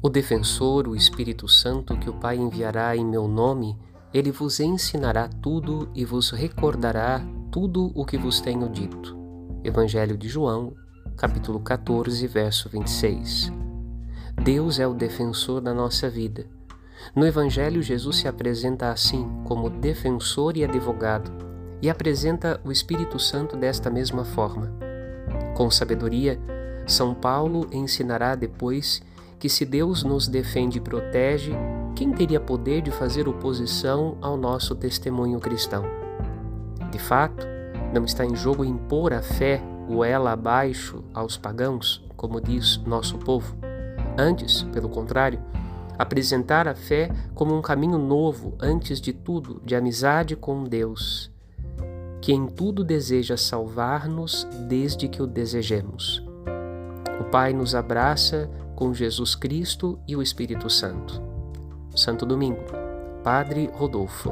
O defensor, o Espírito Santo, que o Pai enviará em meu nome, ele vos ensinará tudo e vos recordará tudo o que vos tenho dito. Evangelho de João, capítulo 14, verso 26. Deus é o defensor da nossa vida. No Evangelho, Jesus se apresenta assim, como defensor e advogado, e apresenta o Espírito Santo desta mesma forma. Com sabedoria, São Paulo ensinará depois que se Deus nos defende e protege, quem teria poder de fazer oposição ao nosso testemunho cristão? De fato, não está em jogo impor a fé o ela abaixo aos pagãos, como diz nosso povo. Antes, pelo contrário, apresentar a fé como um caminho novo, antes de tudo, de amizade com Deus, que em tudo deseja salvar-nos desde que o desejemos. O Pai nos abraça com Jesus Cristo e o Espírito Santo. Santo Domingo, Padre Rodolfo.